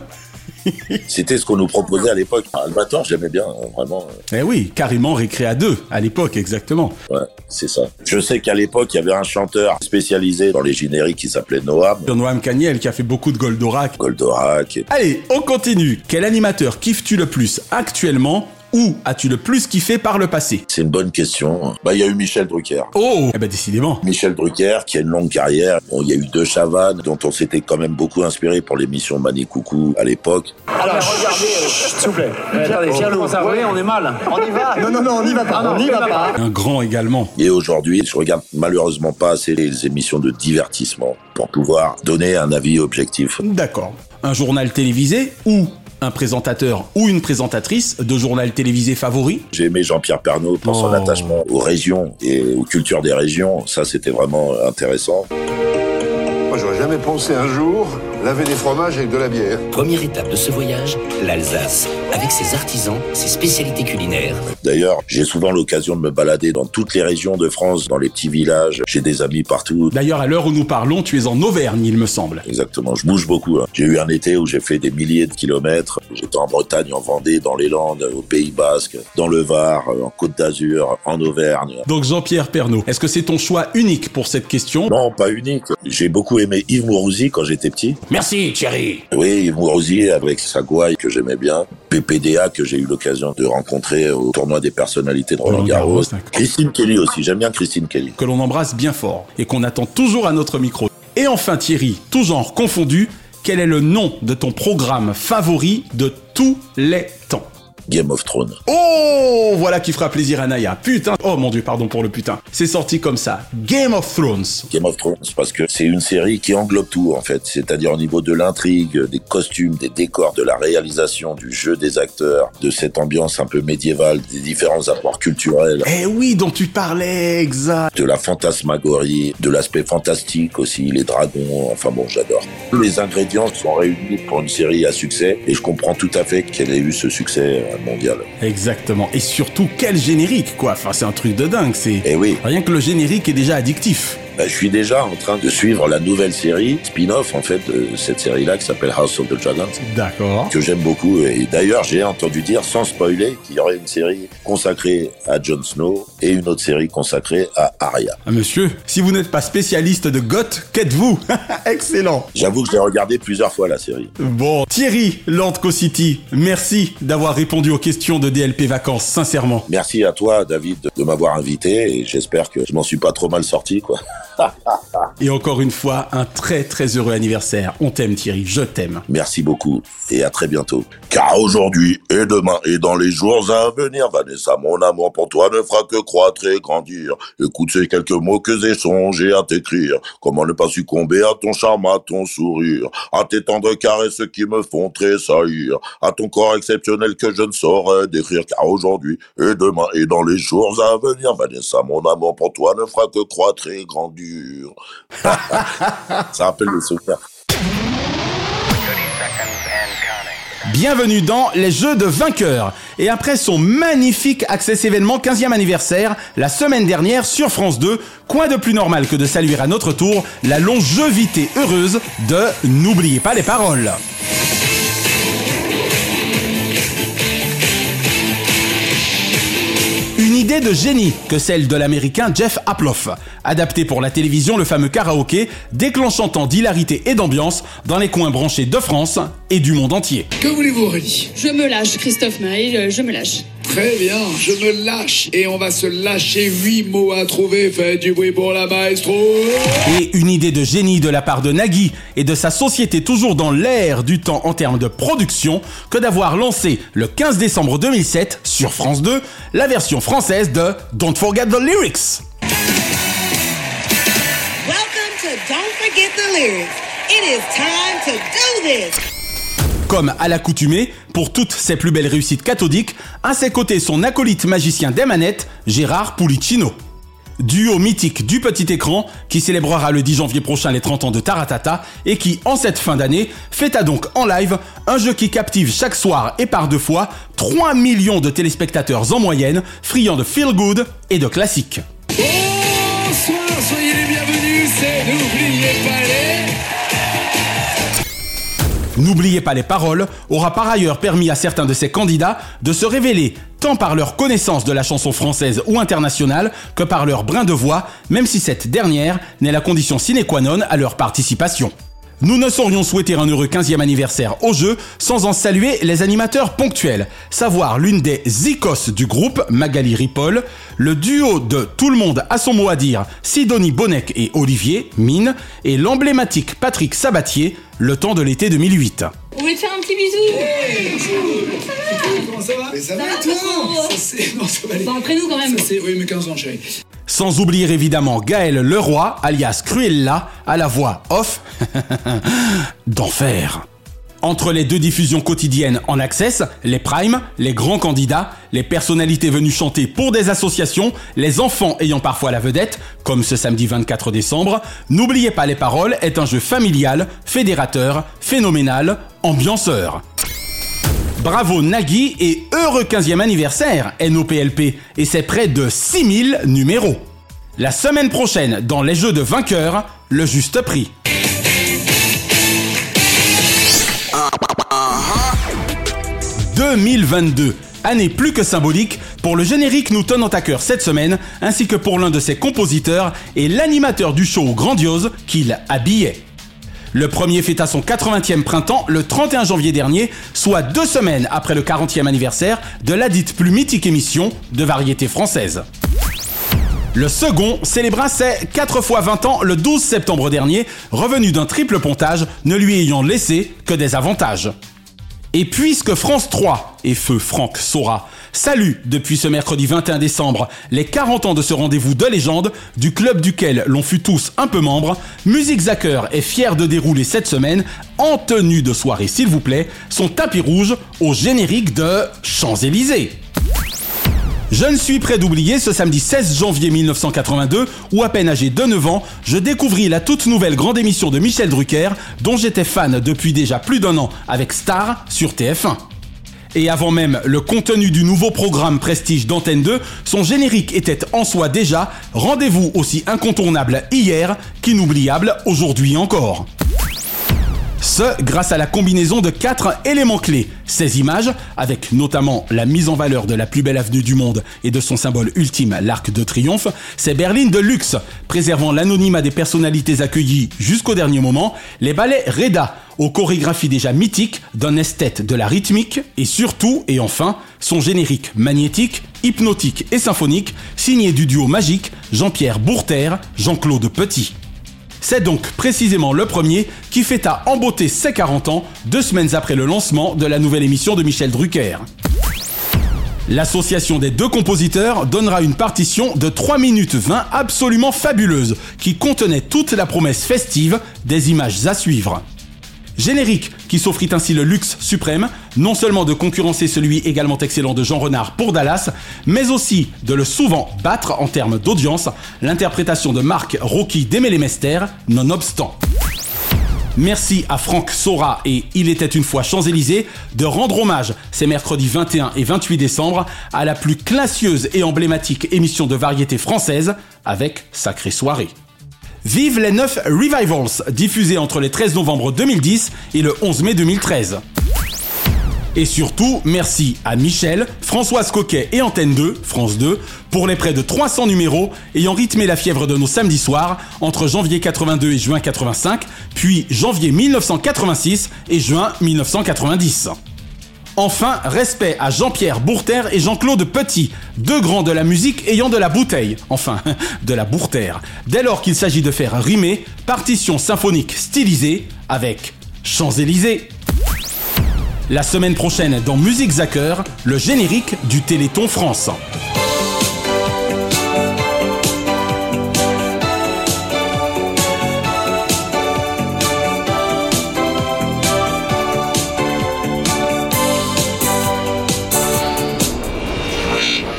C'était ce qu'on nous proposait à l'époque. Albator, j'aimais bien, hein, vraiment. Eh oui, carrément récré à deux, à l'époque, exactement. Ouais, c'est ça. Je sais qu'à l'époque, il y avait un chanteur spécialisé dans les génériques qui s'appelait Noam. Noam Caniel, qui a fait beaucoup de Goldorak. Goldorak. Allez, on continue. Quel animateur kiffes-tu le plus actuellement? Ou as-tu le plus kiffé par le passé? C'est une bonne question. Bah, il y a eu Michel Drucker. Oh Eh ben, décidément. Michel Drucker, qui a une longue carrière. Bon, il y a eu deux Chavannes, dont on s'était quand même beaucoup inspiré pour l'émission Mané Coucou à l'époque. Alors, regardez, s'il vous plaît. attendez, viens, Louis. on est mal. On y va Non, non, non, on n'y va pas. on n'y va pas. Un grand également. Et aujourd'hui, je regarde malheureusement pas assez les émissions de divertissement pour pouvoir donner un avis objectif. D'accord. Un journal télévisé ou un présentateur ou une présentatrice de journal télévisé favori J'ai aimé Jean-Pierre Pernaut pour son Oh. attachement aux régions et aux cultures des régions. Ça, c'était vraiment intéressant. Moi, j'aurais jamais pensé un jour laver des fromages avec de la bière. Première étape de ce voyage, l'Alsace, avec ses artisans, ses spécialités culinaires. D'ailleurs, j'ai souvent l'occasion de me balader dans toutes les régions de France, dans les petits villages. J'ai des amis partout. D'ailleurs, à l'heure où nous parlons, tu es en Auvergne, il me semble. Exactement, je bouge beaucoup. hein. J'ai eu un été où j'ai fait des milliers de kilomètres. J'étais en Bretagne, en Vendée, dans les Landes, au Pays Basque, dans le Var, euh, en Côte d'Azur, en Auvergne. Donc Jean-Pierre Pernaud, est-ce que c'est ton choix unique pour cette question? Non, pas unique. J'ai beaucoup aimé Yves Mourouzi quand j'étais petit. Merci, Thierry. Oui, Yves Mourouzi avec sa gouaille que j'aimais bien. PPDA que j'ai eu l'occasion de rencontrer au tournoi des personnalités de Roland Garros. Christine Kelly aussi, j'aime bien Christine Kelly. Que l'on embrasse bien fort et qu'on attend toujours à notre micro. Et enfin Thierry, tout genre confondu, quel est le nom de ton programme favori de tous les temps? Game of Thrones. Oh, voilà qui fera plaisir à Naya. Putain. Oh mon dieu, pardon pour le putain. C'est sorti comme ça. Game of Thrones. Game of Thrones, parce que c'est une série qui englobe tout, en fait. C'est-à-dire au niveau de l'intrigue, des costumes, des décors, de la réalisation, du jeu des acteurs, de cette ambiance un peu médiévale, des différents apports culturels. Eh oui, dont tu parlais, exact. De la fantasmagorie, de l'aspect fantastique aussi, les dragons, enfin bon, j'adore. Tous les ingrédients sont réunis pour une série à succès, et je comprends tout à fait qu'elle ait eu ce succès mondial. Exactement. Et surtout, quel générique, quoi. Enfin, c'est un truc de dingue. C'est. Eh oui. Rien que le générique est déjà addictif. Bah, je suis déjà en train de suivre la nouvelle série, spin-off en fait, de cette série-là qui s'appelle House of the Dragons. D'accord. Que j'aime beaucoup. Et d'ailleurs, j'ai entendu dire, sans spoiler, qu'il y aurait une série consacrée à Jon Snow et une autre série consacrée à Arya. Ah, monsieur, si vous n'êtes pas spécialiste de Goth, qu'êtes-vous Excellent. J'avoue que j'ai regardé plusieurs fois la série. Bon, Thierry, Lord Co-City, merci d'avoir répondu aux questions de DLP Vacances, sincèrement. Merci à toi, David, de m'avoir invité et j'espère que je m'en suis pas trop mal sorti, quoi. Et encore une fois, un très très heureux anniversaire. On t'aime Thierry, je t'aime. Merci beaucoup et à très bientôt. Car aujourd'hui et demain et dans les jours à venir, Vanessa, mon amour pour toi ne fera que croître et grandir. Écoute ces quelques mots que j'ai songé à t'écrire. Comment ne pas succomber à ton charme, à ton sourire, à tes tendres caresses qui me font tressaillir, à ton corps exceptionnel que je ne saurais décrire. Car aujourd'hui et demain et dans les jours à venir, Vanessa, mon amour pour toi ne fera que croître et grandir. Ça rappelle souvenirs. Bienvenue dans les Jeux de vainqueurs. Et après son magnifique Access événement 15e anniversaire, la semaine dernière sur France 2, quoi de plus normal que de saluer à notre tour la longévité heureuse de N'oubliez pas les paroles. Idée de génie que celle de l'américain Jeff Aploff. Adapté pour la télévision, le fameux karaoké, déclenchant tant d'hilarité et d'ambiance dans les coins branchés de France et du monde entier. Que voulez-vous, Aurélie? Je me lâche, Christophe Maé, je- je me lâche. Très bien, je me lâche. Et on va se lâcher huit mots à trouver. Faites du bruit pour la maestro. Et une idée de génie de la part de Nagui et de sa société toujours dans l'air du temps en termes de production que d'avoir lancé le 15 décembre 2007 sur France 2 la version française de Don't Forget the Lyrics. Welcome to Don't Forget the Lyrics. It is time to do this. Comme à l'accoutumée, pour toutes ses plus belles réussites cathodiques, à ses côtés son acolyte magicien des manettes, Gérard Pulicino. Duo mythique du petit écran qui célébrera le 10 janvier prochain les 30 ans de Taratata et qui, en cette fin d'année, fêta donc en live un jeu qui captive chaque soir et par deux fois 3 millions de téléspectateurs en moyenne, friands de feel good et de classiques. Bonsoir, soyez les bienvenus. C'est N'oubliez pas les paroles aura par ailleurs permis à certains de ces candidats de se révéler tant par leur connaissance de la chanson française ou internationale que par leur brin de voix, même si cette dernière n'est la condition sine qua non à leur participation. Nous ne saurions souhaiter un heureux 15e anniversaire au jeu sans en saluer les animateurs ponctuels, savoir l'une des zikos du groupe, Magali Ripoll, le duo de Tout le monde a son mot à dire, Sidonie Bonnec et Olivier, Mine, et l'emblématique Patrick Sabatier, le temps de l'été 2008. Vous voulez te faire un petit bisou Comment ça va Mais ça, Ça va, va, toi Ça, c'est- Non, ça va aller. Bon, après nous quand même. Ça, c'est... Oui, mais 15 ans, chérie. Sans oublier évidemment Gaël Leroy, alias Cruella, à la voix off d'enfer. Entre les deux diffusions quotidiennes en access, les primes, les grands candidats, les personnalités venues chanter pour des associations, les enfants ayant parfois la vedette, comme ce samedi 24 décembre, N'oubliez pas les paroles est un jeu familial, fédérateur, phénoménal, ambianceur. Bravo Nagui et heureux 15e anniversaire NOPLP et c'est près de 6000 numéros. La semaine prochaine dans les jeux de vainqueurs, le juste prix. 2022. Année plus que symbolique pour le générique nous tenant à cœur cette semaine, ainsi que pour l'un de ses compositeurs et l'animateur du show grandiose qu'il habillait. Le premier fêta son 80e printemps le 31 janvier dernier, soit deux semaines après le 40e anniversaire de la dite plus mythique émission de variété française. Le second célébra ses 4 fois 20 ans le 12 septembre dernier, revenu d'un triple pontage, ne lui ayant laissé que des avantages. Et puisque France 3 et feu Franck Sora salue depuis ce mercredi 21 décembre les 40 ans de ce rendez-vous de légende, du club duquel l'on fut tous un peu membre, Musique Zacker est fier de dérouler cette semaine, en tenue de soirée s'il vous plaît, son tapis rouge au générique de Champs-Élysées. Je ne suis prêt d'oublier ce samedi 16 janvier 1982 où à peine âgé de 9 ans, je découvris la toute nouvelle grande émission de Michel Drucker dont j'étais fan depuis déjà plus d'un an avec Star sur TF1. Et avant même le contenu du nouveau programme Prestige d'Antenne 2, son générique était en soi déjà rendez-vous aussi incontournable hier qu'inoubliable aujourd'hui encore. Ce, grâce à la combinaison de quatre éléments clés. Ces images, avec notamment la mise en valeur de la plus belle avenue du monde et de son symbole ultime, l'Arc de Triomphe, ces berlines de luxe, préservant l'anonymat des personnalités accueillies jusqu'au dernier moment, les ballets Reda, aux chorégraphies déjà mythiques d'un esthète de la rythmique, et surtout, et enfin, son générique magnétique, hypnotique et symphonique, signé du duo magique Jean-Pierre Bourter, Jean-Claude Petit. C'est donc précisément le premier qui fêta en beauté ses 40 ans, deux semaines après le lancement de la nouvelle émission de Michel Drucker. L'association des deux compositeurs donnera une partition de 3 minutes 20 absolument fabuleuse, qui contenait toute la promesse festive des images à suivre. Générique qui s'offrit ainsi le luxe suprême, non seulement de concurrencer celui également excellent de Jean Renard pour Dallas, mais aussi de le souvent battre en termes d'audience, l'interprétation de Marc Rocky d'Emé nonobstant. Merci à Franck Sora et Il était une fois Champs-Élysées de rendre hommage ces mercredis 21 et 28 décembre à la plus classieuse et emblématique émission de variété française avec Sacrée Soirée. Vive les 9 Revivals, diffusés entre le 13 novembre 2010 et le 11 mai 2013. Et surtout, merci à Michel, Françoise Coquet et Antenne 2, France 2, pour les près de 300 numéros ayant rythmé la fièvre de nos samedis soirs entre janvier 82 et juin 85, puis janvier 1986 et juin 1990. Enfin, respect à Jean-Pierre Bourter et Jean-Claude Petit, deux grands de la musique ayant de la bouteille, enfin, de la Bourter, dès lors qu'il s'agit de faire rimer partition symphonique stylisée avec Champs-Élysées. La semaine prochaine dans Musique Zacker, le générique du Téléthon France.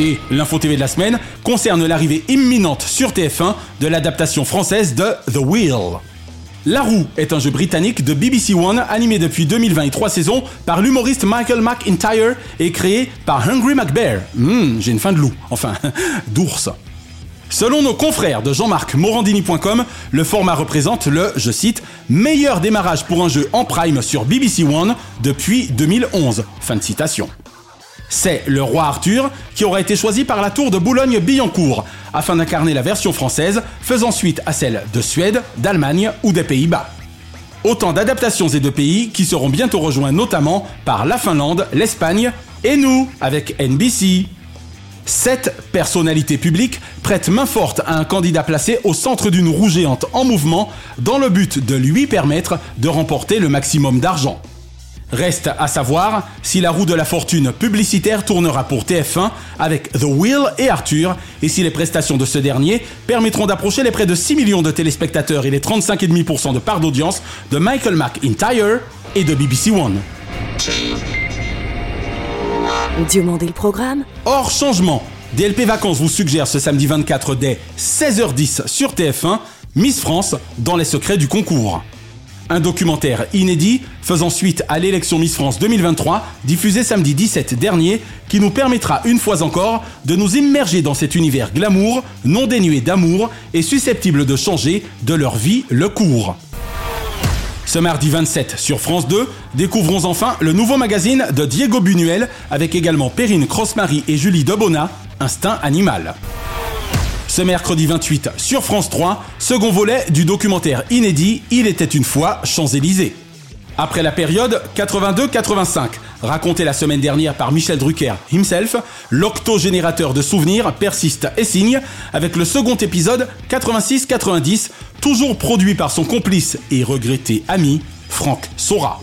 Et l'info TV de la semaine concerne l'arrivée imminente sur TF1 de l'adaptation française de The Wheel. La Roue est un jeu britannique de BBC One animé depuis 2020 et 3 saisons par l'humoriste Michael McIntyre et créé par Hungry McBear. Hmm, j'ai une fin de loup, enfin, d'ours. Selon nos confrères de Jean-Marc Morandini.com, le format représente le, je cite, meilleur démarrage pour un jeu en prime sur BBC One depuis 2011. Fin de citation. C'est le roi Arthur qui aura été choisi par la tour de Boulogne-Billancourt afin d'incarner la version française, faisant suite à celle de Suède, d'Allemagne ou des Pays-Bas. Autant d'adaptations et de pays qui seront bientôt rejoints notamment par la Finlande, l'Espagne et nous avec NBC. Sept personnalités publiques prêtent main forte à un candidat placé au centre d'une roue géante en mouvement dans le but de lui permettre de remporter le maximum d'argent. Reste à savoir si la roue de la fortune publicitaire tournera pour TF1 avec The Will et Arthur et si les prestations de ce dernier permettront d'approcher les près de 6 millions de téléspectateurs et les 35,5% de part d'audience de Michael McIntyre et de BBC One. Demandez le programme. Hors changement, DLP Vacances vous suggère ce samedi 24 dès 16h10 sur TF1 Miss France dans les secrets du concours. Un documentaire inédit faisant suite à l'élection Miss France 2023, diffusé samedi 17 dernier, qui nous permettra une fois encore de nous immerger dans cet univers glamour, non dénué d'amour et susceptible de changer de leur vie le cours. Ce mardi 27 sur France 2, découvrons enfin le nouveau magazine de Diego Buñuel avec également Perrine Crossmarie et Julie Debona, Instinct Animal. Ce mercredi 28 sur France 3, second volet du documentaire inédit Il était une fois Champs-Élysées. Après la période 82-85, raconté la semaine dernière par Michel Drucker himself, l'octogénérateur de souvenirs persiste et signe avec le second épisode 86-90, toujours produit par son complice et regretté ami, Franck Sora.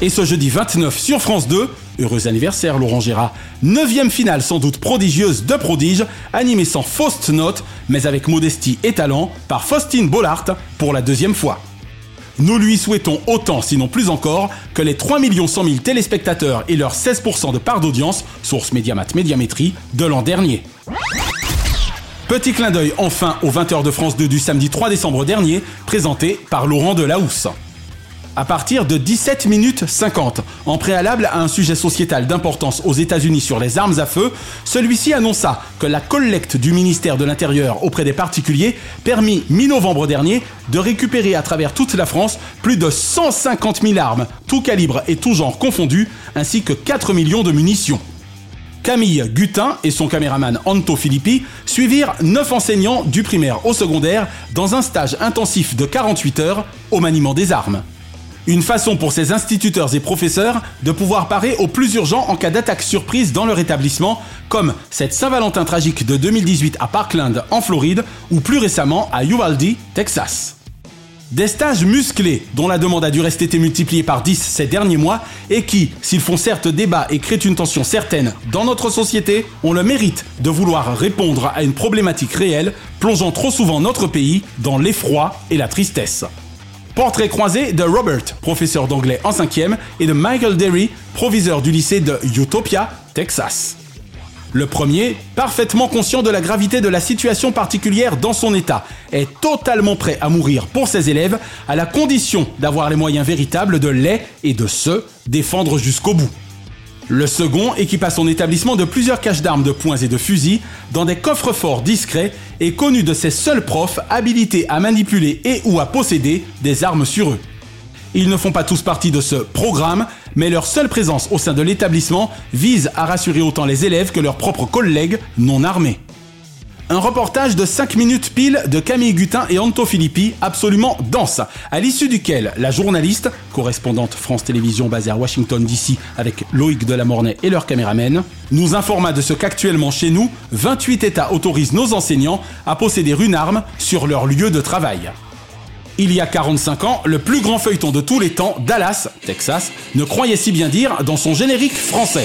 Et ce jeudi 29 sur France 2, heureux anniversaire Laurent Gérard, neuvième finale sans doute prodigieuse de prodige, animée sans fausse note, mais avec modestie et talent, par Faustine Bollard pour la deuxième fois. Nous lui souhaitons autant, sinon plus encore, que les 3 100 000 téléspectateurs et leurs 16% de part d'audience, source Médiamat Médiamétrie, de l'an dernier. Petit clin d'œil enfin aux 20h de France 2 du samedi 3 décembre dernier, présenté par Laurent Delahousse à partir de 17 minutes 50. En préalable à un sujet sociétal d'importance aux États-Unis sur les armes à feu, celui-ci annonça que la collecte du ministère de l'Intérieur auprès des particuliers permit mi-novembre dernier de récupérer à travers toute la France plus de 150 000 armes, tout calibre et tout genre confondus, ainsi que 4 millions de munitions. Camille Gutin et son caméraman Anto Filippi suivirent 9 enseignants du primaire au secondaire dans un stage intensif de 48 heures au maniement des armes. Une façon pour ces instituteurs et professeurs de pouvoir parer au plus urgent en cas d'attaque surprise dans leur établissement, comme cette Saint-Valentin tragique de 2018 à Parkland en Floride ou plus récemment à Uvalde, Texas. Des stages musclés dont la demande a dû rester multipliée par 10 ces derniers mois et qui, s'ils font certes débat et créent une tension certaine dans notre société, ont le mérite de vouloir répondre à une problématique réelle plongeant trop souvent notre pays dans l'effroi et la tristesse. Portrait croisé de Robert, professeur d'anglais en 5e, et de Michael Derry, proviseur du lycée de Utopia, Texas. Le premier, parfaitement conscient de la gravité de la situation particulière dans son état, est totalement prêt à mourir pour ses élèves à la condition d'avoir les moyens véritables de les et de se défendre jusqu'au bout. Le second équipa son établissement de plusieurs caches d'armes de poings et de fusils dans des coffres forts discrets et connus de ses seuls profs habilités à manipuler et ou à posséder des armes sur eux. Ils ne font pas tous partie de ce programme, mais leur seule présence au sein de l'établissement vise à rassurer autant les élèves que leurs propres collègues non armés. Un reportage de 5 minutes pile de Camille Gutin et Anto Filippi, absolument dense, à l'issue duquel la journaliste, correspondante France Télévisions basée à Washington DC avec Loïc Delamornay et leur caméraman, nous informa de ce qu'actuellement chez nous, 28 États autorisent nos enseignants à posséder une arme sur leur lieu de travail. Il y a 45 ans, le plus grand feuilleton de tous les temps, Dallas, Texas, ne croyait si bien dire dans son générique français.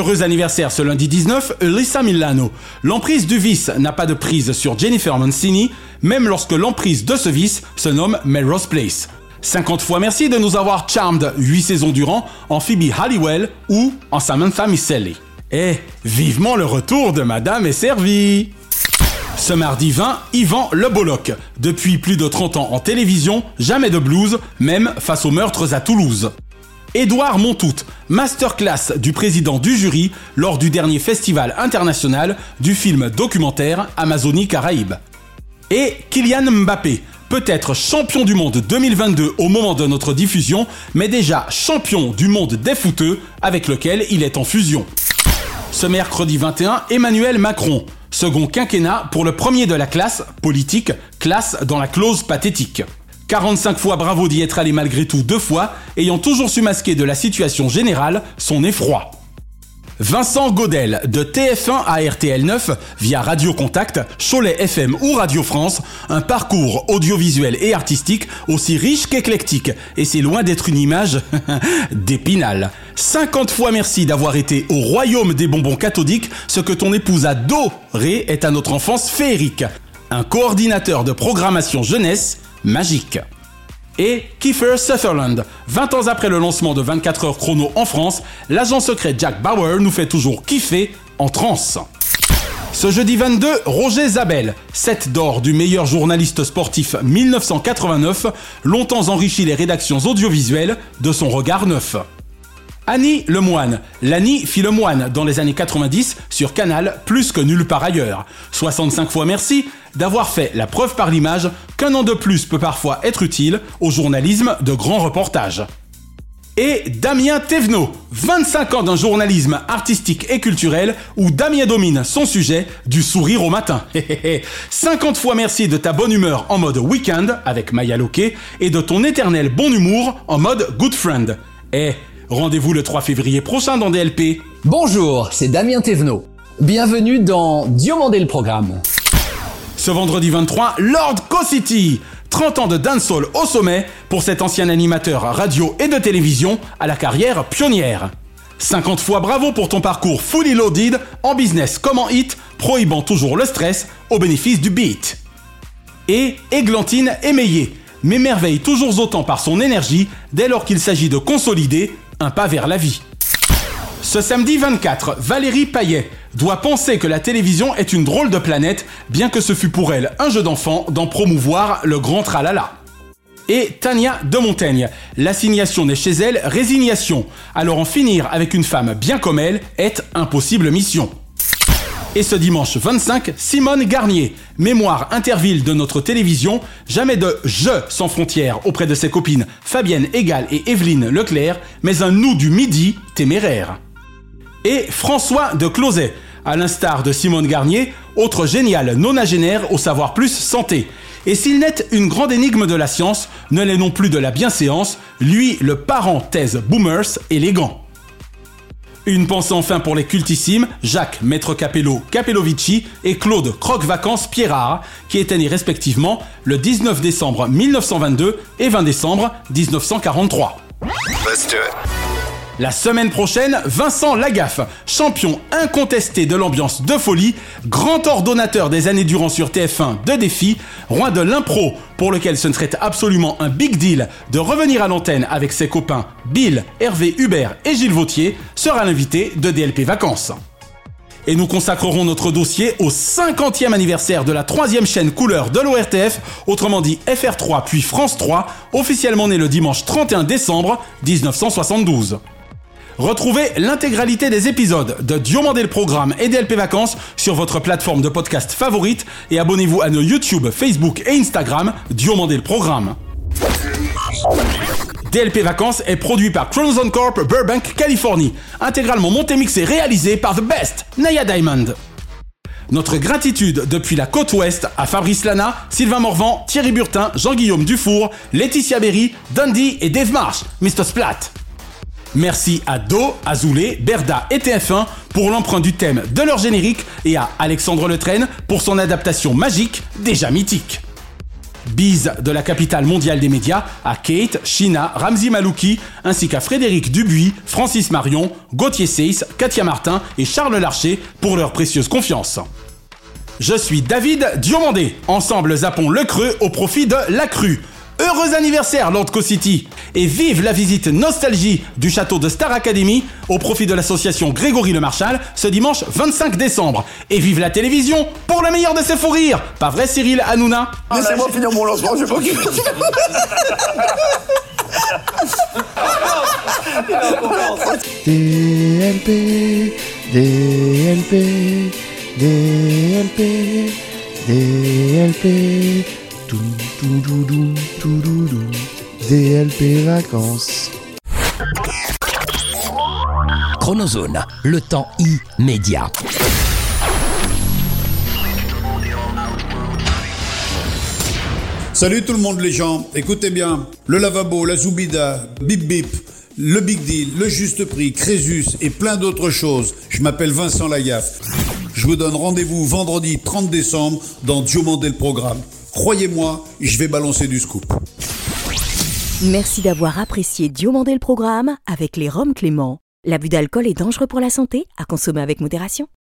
Heureux anniversaire ce lundi 19, Lisa Milano. L'emprise du vice n'a pas de prise sur Jennifer Mancini, même lorsque l'emprise de ce vice se nomme Melrose Place. 50 fois merci de nous avoir charmed 8 saisons durant en Phoebe Halliwell ou en Samantha Micelli. Et vivement le retour de Madame est servie ce mardi 20, Yvan Le Bolloc. Depuis plus de 30 ans en télévision, jamais de blues, même face aux meurtres à Toulouse. Édouard Montout, masterclass du président du jury lors du dernier festival international du film documentaire Amazonie Caraïbes. Et Kylian Mbappé, peut-être champion du monde 2022 au moment de notre diffusion, mais déjà champion du monde des footeux avec lequel il est en fusion. Ce mercredi 21, Emmanuel Macron, second quinquennat pour le premier de la classe politique, classe dans la clause pathétique. 45 fois bravo d'y être allé malgré tout deux fois, ayant toujours su masquer de la situation générale son effroi. Vincent Godel, de TF1 à RTL9, via Radio Contact, Cholet FM ou Radio France, un parcours audiovisuel et artistique aussi riche qu'éclectique, et c'est loin d'être une image d'épinal. 50 fois merci d'avoir été au royaume des bonbons cathodiques, ce que ton épouse adoré est à notre enfance féerique. Un coordinateur de programmation jeunesse magique. Et Kiefer Sutherland. 20 ans après le lancement de 24 heures chrono en France, l'agent secret Jack Bauer nous fait toujours kiffer en transe. Ce jeudi 22, Roger Zabel, 7 d'or du meilleur journaliste sportif 1989, longtemps enrichi les rédactions audiovisuelles de son regard neuf. Annie Lemoine. L'Annie fit le moine dans les années 90 sur Canal plus que nulle part ailleurs. 65 fois merci d'avoir fait la preuve par l'image qu'un an de plus peut parfois être utile au journalisme de grands reportages. Et Damien Thévenot, 25 ans d'un journalisme artistique et culturel où Damien domine son sujet du sourire au matin. 50 fois merci de ta bonne humeur en mode week-end avec Maya Loquet et de ton éternel bon humour en mode good friend. Et Rendez-vous le 3 février prochain dans DLP. Bonjour, c'est Damien Thévenot. Bienvenue dans Diomandé le programme. Ce vendredi 23, Lord Co-City 30 ans de dancehall au sommet pour cet ancien animateur radio et de télévision à la carrière pionnière. 50 fois bravo pour ton parcours fully loaded en business comme en hit, prohibant toujours le stress au bénéfice du beat. Et Églantine Émeillé m'émerveille toujours autant par son énergie dès lors qu'il s'agit de consolider un pas vers la vie. Ce samedi 24, Valérie Payet doit penser que la télévision est une drôle de planète, bien que ce fût pour elle un jeu d'enfant d'en promouvoir le grand tralala. Et Tania de Montaigne, l'assignation n'est chez elle résignation, alors en finir avec une femme bien comme elle est impossible mission. Et ce dimanche 25, Simone Garnier, mémoire interville de notre télévision, jamais de je sans frontières auprès de ses copines Fabienne Egal et Evelyne Leclerc, mais un nous du midi téméraire. Et François de Closet, à l'instar de Simone Garnier, autre génial nonagénaire au savoir plus santé. Et s'il n'est une grande énigme de la science, ne l'est non plus de la bienséance, lui le parent thèse boomers élégant. Une pensée enfin pour les cultissimes Jacques Maître Capello Capellovici et Claude Croque-Vacances Pierrard, qui étaient respectivement le 19 décembre 1922 et 20 décembre 1943. La semaine prochaine, Vincent Lagaffe, champion incontesté de l'ambiance de folie, grand ordonnateur des années durant sur TF1 de défi, roi de l'impro, pour lequel ce ne serait absolument un big deal de revenir à l'antenne avec ses copains Bill, Hervé Hubert et Gilles Vautier, sera l'invité de DLP Vacances. Et nous consacrerons notre dossier au 50e anniversaire de la troisième chaîne couleur de l'ORTF, autrement dit FR3 puis France 3, officiellement né le dimanche 31 décembre 1972. Retrouvez l'intégralité des épisodes de Diomandé le Programme et DLP Vacances sur votre plateforme de podcast favorite et abonnez-vous à nos YouTube, Facebook et Instagram Diomandé le Programme. DLP Vacances est produit par Chronoson Corp Burbank, Californie, intégralement monté mixé réalisé par The Best, Naya Diamond. Notre gratitude depuis la côte ouest à Fabrice Lana, Sylvain Morvan, Thierry Burtin, Jean-Guillaume Dufour, Laetitia Berry, Dundee et Dave Marsh, Mr. Splat. Merci à Do, Azoulay, Berda et TF1 pour l'emprunt du thème de leur générique et à Alexandre Letraine pour son adaptation magique déjà mythique. Bise de la capitale mondiale des médias à Kate, Shina, Ramzi Malouki, ainsi qu'à Frédéric Dubuis, Francis Marion, Gauthier Seyss, Katia Martin et Charles Larcher pour leur précieuse confiance. Je suis David Diomandé. Ensemble, zappons le creux au profit de la crue. Heureux anniversaire, Lord Co-City Et vive la visite nostalgie du château de Star Academy au profit de l'association Grégory Le Marchal ce dimanche 25 décembre. Et vive la télévision pour le meilleur de ses fous rires. Pas vrai Cyril Hanouna? Laissez-moi finir mon lancement, j'ai pas DLP, DLP, DLP, DLP, tout, tout, tout, tout, tout, tout, tout, DLP vacances. Chronozone, le temps immédiat. Salut tout le monde les gens, écoutez bien, le lavabo, la zoubida, bip bip, le big deal, le juste prix, Crésus et plein d'autres choses. Je m'appelle Vincent Lagaffe. Je vous donne rendez-vous vendredi 30 décembre dans Diomandé le programme. Croyez-moi, je vais balancer du scoop. Merci d'avoir apprécié Diomandé le programme avec les Roms Clément. L'abus d'alcool est dangereux pour la santé, à consommer avec modération.